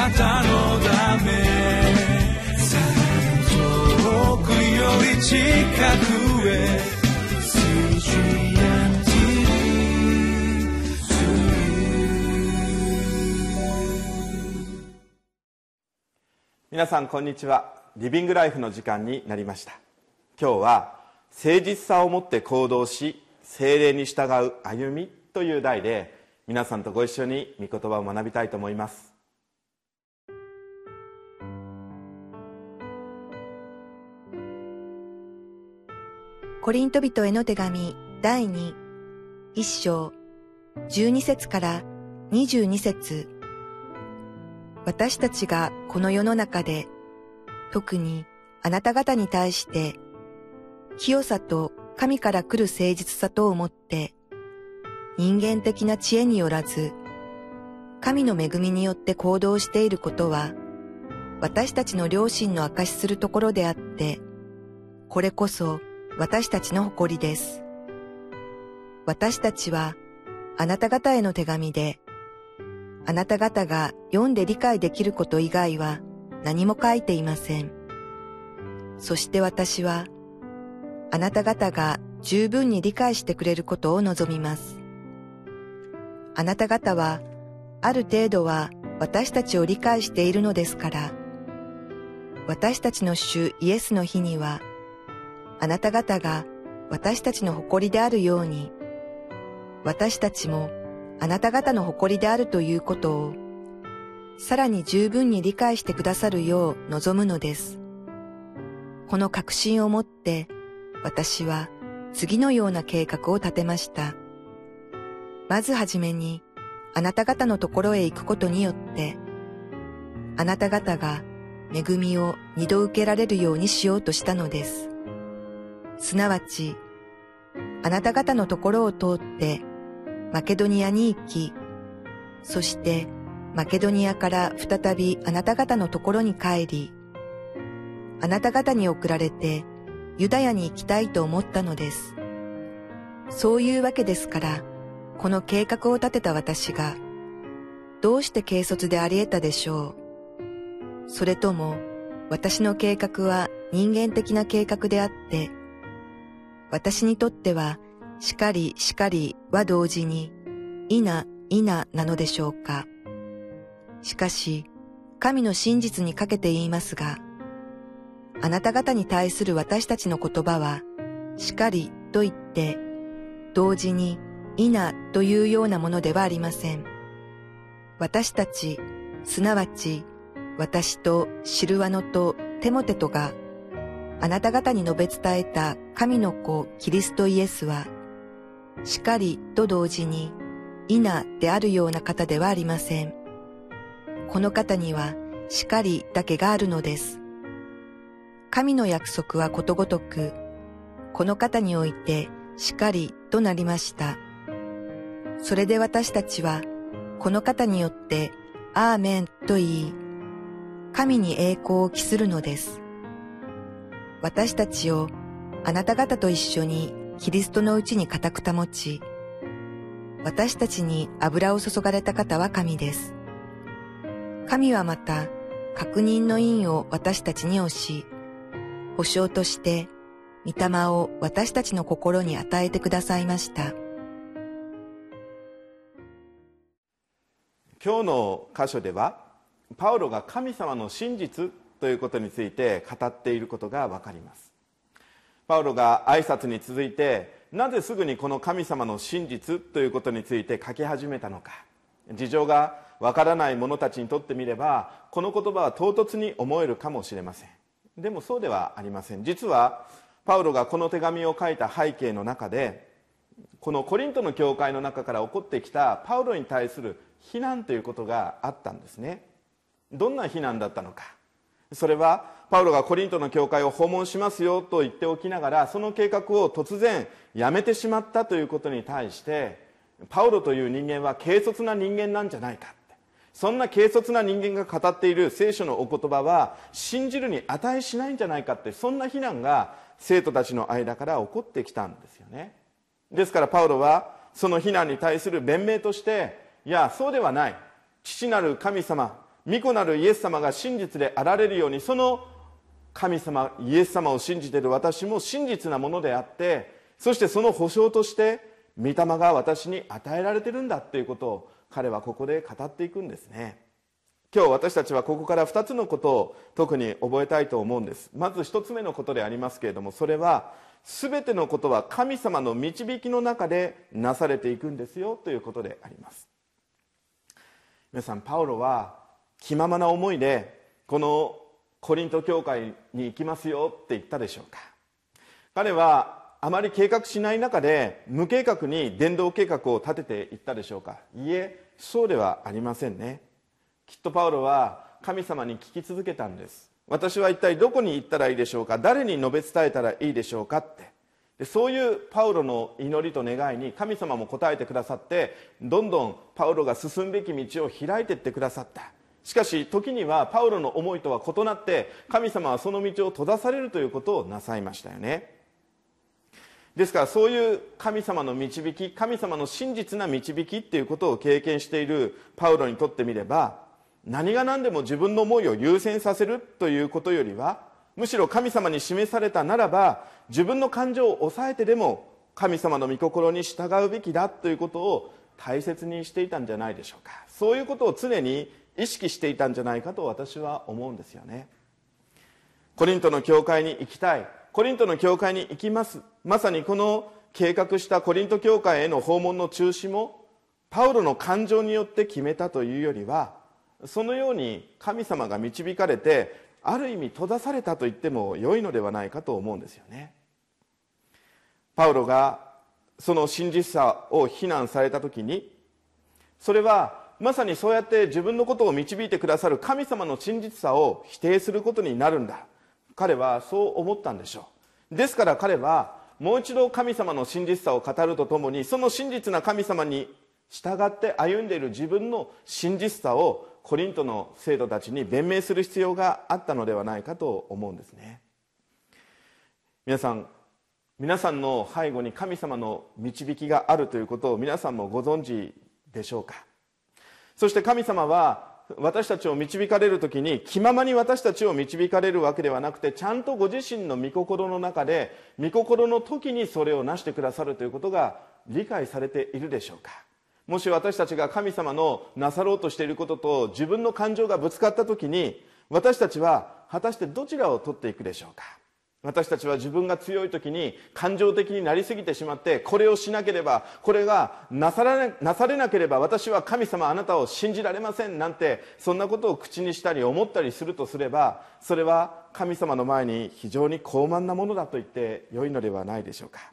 なたのため遠くより近くへ皆さんこんにちは。リビングライフの時間になりました。今日は誠実さを持って行動し精霊に従う歩みという題で皆さんとご一緒に御言葉を学びたいと思います。コリント人への手紙第2一章12節から22節。私たちがこの世の中で特にあなた方に対して清さと神から来る誠実さと思って人間的な知恵によらず神の恵みによって行動していることは私たちの良心の証しするところであってこれこそ私たちの誇りです。私たちはあなた方への手紙であなた方が読んで理解できること以外は何も書いていません。そして私は、あなた方が十分に理解してくれることを望みます。あなた方は、ある程度は私たちを理解しているのですから、私たちの主イエスの日には、あなた方が私たちの誇りであるように、私たちもあなた方の誇りであるということを、さらに十分に理解してくださるよう望むのです。この確信をもって、私は次のような計画を立てました。まずはじめに、あなた方のところへ行くことによって、あなた方が恵みを二度受けられるようにしようとしたのです。すなわち、あなた方のところを通ってマケドニアに行き、そしてマケドニアから再びあなた方のところに帰り、あなた方に送られてユダヤに行きたいと思ったのです。そういうわけですから、この計画を立てた私が、どうして軽率であり得たでしょう。それとも、私の計画は人間的な計画であって、私にとってはしかりしかりは同時に、いな、いななのでしょうか。しかし、神の真実にかけて言いますが、あなた方に対する私たちの言葉は、しかりと言って、同時に、いなというようなものではありません。私たち、すなわち、私とシルワノとテモテとが、あなた方に述べ伝えた神の子キリストイエスは、しかりと同時に、いなであるような方ではありません。この方には、しかりだけがあるのです。神の約束はことごとく、この方において、しかりとなりました。それで私たちは、この方によって、アーメンと言い、神に栄光を期するのです。私たちをあなた方と一緒にキリストのうちに固く保ち、私たちに油を注がれた方は神です。神はまた、確認の印を私たちに押し、保証として、御霊を私たちの心に与えてくださいました。今日の箇所では、パウロが神様の真実ということについて語っていることがわかります。パウロが挨拶に続いてなぜすぐにこの神様の真実ということについて書き始めたのか。事情がわからない者たちにとってみればこの言葉は唐突に思えるかもしれません。でもそうではありません。実はパウロがこの手紙を書いた背景の中でこのコリントの教会の中から起こってきたパウロに対する非難ということがあったんですね。どんな非難だったのか。それはパウロがコリントの教会を訪問しますよと言っておきながらその計画を突然やめてしまったということに対してパウロという人間は軽率な人間なんじゃないかそんな軽率な人間が語っている聖書のお言葉は信じるに値しないんじゃないかってそんな非難が生徒たちの間から起こってきたんですよね。ですからパウロはその非難に対する弁明としていやそうではない。父なる神様御子なるイエス様が真実であられるようにその神様イエス様を信じている私も真実なものであってそしてその保証として御霊が私に与えられてるんだっていうことを彼はここで語っていくんですね。今日私たちはここから2つのことを特に覚えたいと思うんです。まず1つ目のことでありますけれどもそれは全てのことは神様の導きの中でなされていくんですよということであります。皆さんパウロは気ままな思いでこのコリント教会に行きますよって言ったでしょうか。彼はあまり計画しない中で無計画に伝道計画を立てていったでしょうか。いえそうではありませんね。きっとパウロは神様に聞き続けたんです。私は一体どこに行ったらいいでしょうか。誰に述べ伝えたらいいでしょうかって。でそういうパウロの祈りと願いに神様も答えてくださってどんどんパウロが進むべき道を開いていってくださった。しかし時にはパウロの思いとは異なって神様はその道を閉ざされるということをなさいましたよね。ですからそういう神様の導き神様の真実な導きっていうことを経験しているパウロにとってみれば何が何でも自分の思いを優先させるということよりはむしろ神様に示されたならば自分の感情を抑えてでも神様の御心に従うべきだということを大切にしていたんじゃないでしょうか。そういうことを常に意識していたんじゃないかと私は思うんですよね。コリントの教会に行きたい。コリントの教会に行きます。まさにこの計画したコリント教会への訪問の中止もパウロの感情によって決めたというよりはそのように神様が導かれてある意味閉ざされたと言っても良いのではないかと思うんですよね。パウロがその真実さを非難された時にそれはまさにそうやって自分のことを導いてくださる神様の真実さを否定することになるんだ。彼はそう思ったんでしょう。ですから彼はもう一度神様の真実さを語るとともにその真実な神様に従って歩んでいる自分の真実さをコリントの生徒たちに弁明する必要があったのではないかと思うんですね。皆さん皆さんの背後に神様の導きがあるということを皆さんもご存知でしょうか？そして神様は私たちを導かれる時に気ままに私たちを導かれるわけではなくてちゃんとご自身の御心の中で御心の時にそれを成してくださるということが理解されているでしょうか。もし私たちが神様のなさろうとしていることと自分の感情がぶつかった時に私たちは果たしてどちらを取っていくでしょうか。私たちは自分が強い時に感情的になりすぎてしまってこれをしなければこれがなされなされなければ私は神様あなたを信じられませんなんてそんなことを口にしたり思ったりするとすればそれは神様の前に非常に高慢なものだと言ってよいのではないでしょうか。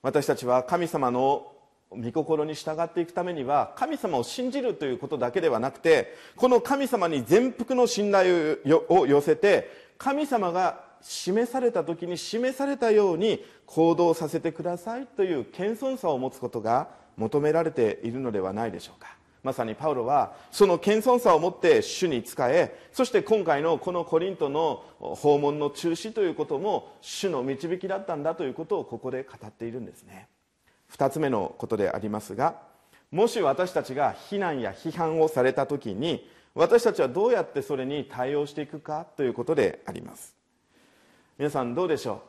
私たちは神様の御心に従っていくためには神様を信じるということだけではなくてこの神様に全幅の信頼を寄せて神様が示された時に示されたように行動させてくださいという謙遜さを持つことが求められているのではないでしょうか。まさにパウロはその謙遜さを持って主に仕えそして今回のこのコリントの訪問の中止ということも主の導きだったんだということをここで語っているんですね。2つ目のことでありますがもし私たちが非難や批判をされた時に私たちはどうやってそれに対応していくかということであります。皆さんどうでしょ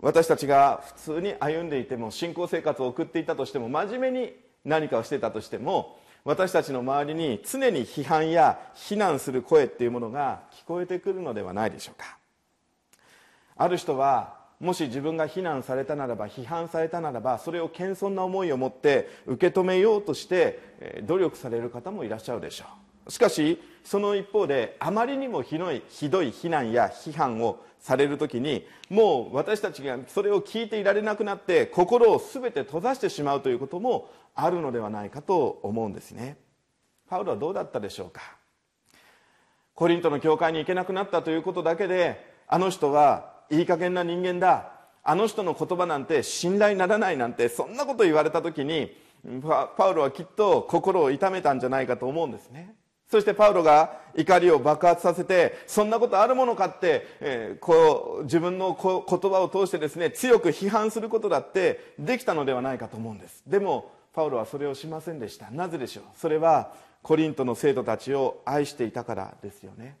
う？私たちが普通に歩んでいても信仰生活を送っていたとしても真面目に何かをしてたとしても私たちの周りに常に批判や非難する声っていうものが聞こえてくるのではないでしょうか。ある人はもし自分が非難されたならば批判されたならばそれを謙遜な思いを持って受け止めようとして努力される方もいらっしゃるでしょう。しかしその一方であまりにもひどいひどい非難や批判をされる時にもう私たちがそれを聞いていられなくなって心を全て閉ざしてしまうということもあるのではないかと思うんですね。パウロはどうだったでしょうか？コリントの教会に行けなくなったということだけであの人はいい加減な人間だあの人の言葉なんて信頼ならないなんてそんなこと言われた時にパウロはきっと心を痛めたんじゃないかと思うんですね。そしてパウロが怒りを爆発させてそんなことあるものかって、えー、こう自分のこ言葉を通してですね強く批判することだってできたのではないかと思うんです。でもパウロはそれをしませんでした。なぜでしょう？それはコリントの生徒たちを愛していたからですよね。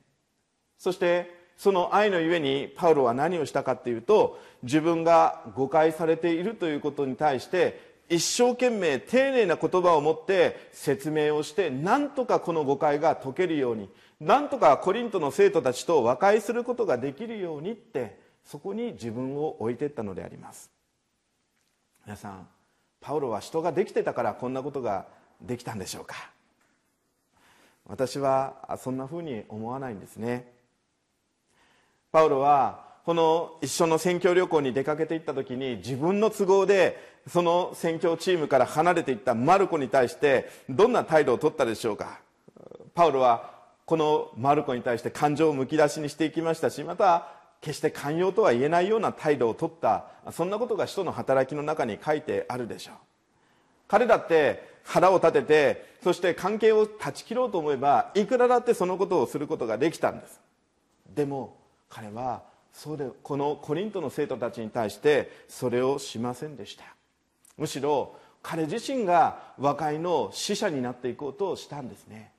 そしてその愛のゆえにパウロは何をしたかっていうと自分が誤解されているということに対して一生懸命丁寧な言葉を持って説明をして何とかこの誤解が解けるように何とかコリントの生徒たちと和解することができるようにってそこに自分を置いてったのであります。皆さんパウロは人ができてたからこんなことができたんでしょうか？私はそんなふうに思わないんですね。パウロはこの一緒の宣教旅行に出かけていった時に自分の都合でその宣教チームから離れていったマルコに対してどんな態度を取ったでしょうか？パウロはこのマルコに対して感情をむき出しにしていきましたしまた決して寛容とは言えないような態度を取ったそんなことが使徒の働きの中に書いてあるでしょう。彼だって腹を立ててそして関係を断ち切ろうと思えばいくらだってそのことをすることができたんです。でも彼はそうでこのコリントの生徒たちに対してそれをしませんでした。むしろ彼自身が和解の使者になっていこうとしたんですね。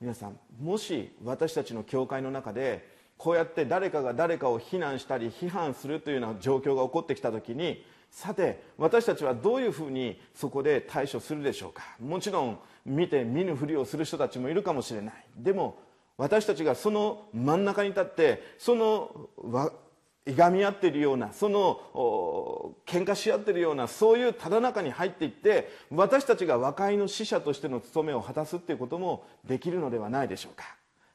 皆さんもし私たちの教会の中でこうやって誰かが誰かを非難したり批判するというような状況が起こってきた時にさて私たちはどういうふうにそこで対処するでしょうか。もちろん見て見ぬふりをする人たちもいるかもしれない。でも私たちがその真ん中に立ってそのいがみ合っているようなその喧嘩し合っているようなそういうただ中に入っていって私たちが和解の使者としての務めを果たすっていうこともできるのではないでしょうか。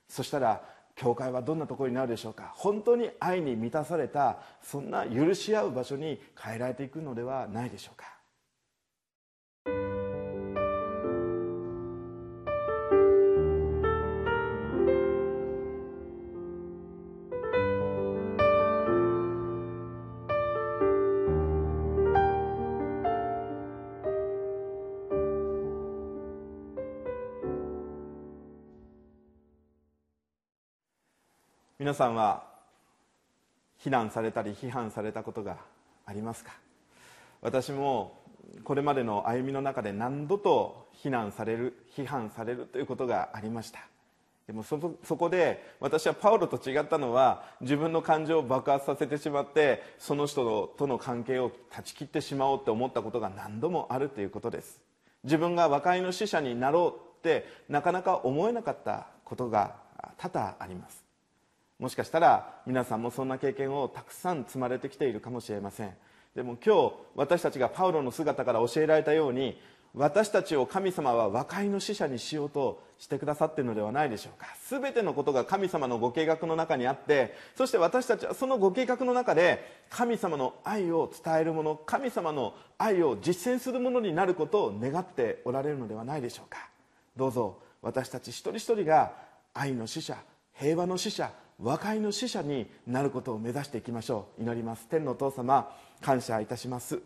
そしたら教会はどんなところになるでしょうか。本当に愛に満たされたそんな許し合う場所に変えられていくのではないでしょうか。皆さんは非難されたり批判されたことがありますか？私もこれまでの歩みの中で何度と非難される批判されるということがありました。でもそこで私はパウロと違ったのは自分の感情を爆発させてしまってその人との関係を断ち切ってしまおうと思ったことが何度もあるということです。自分が和解の使者になろうってなかなか思えなかったことが多々あります。もしかしたら皆さんもそんな経験をたくさん積まれてきているかもしれません。でも今日私たちがパウロの姿から教えられたように私たちを神様は和解の使者にしようとしてくださっているのではないでしょうか。全てのことが神様のご計画の中にあってそして私たちはそのご計画の中で神様の愛を伝えるもの神様の愛を実践するものになることを願っておられるのではないでしょうか。どうぞ私たち一人一人が愛の使者平和の使者和解の使者になることを目指していきましょう。祈ります。天のお父様感謝いたします。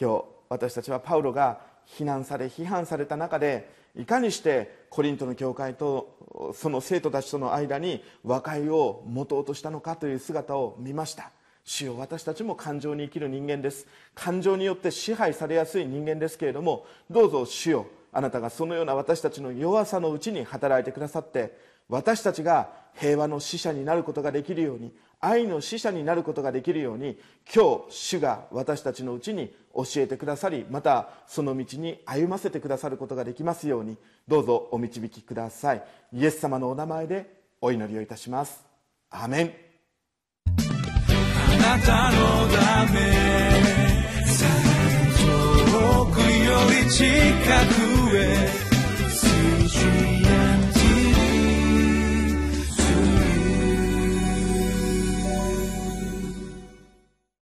今日私たちはパウロが非難され批判された中でいかにしてコリントの教会とその生徒たちとの間に和解を持とうとしたのかという姿を見ました。主よ私たちも感情に生きる人間です。感情によって支配されやすい人間ですけれどもどうぞ主よあなたがそのような私たちの弱さのうちに働いてくださって私たちが平和の使者になることができるように愛の使者になることができるように今日主が私たちのうちに教えてくださりまたその道に歩ませてくださることができますようにどうぞお導きください。イエス様のお名前でお祈りをいたします。アメン。あなたのため遠くより近く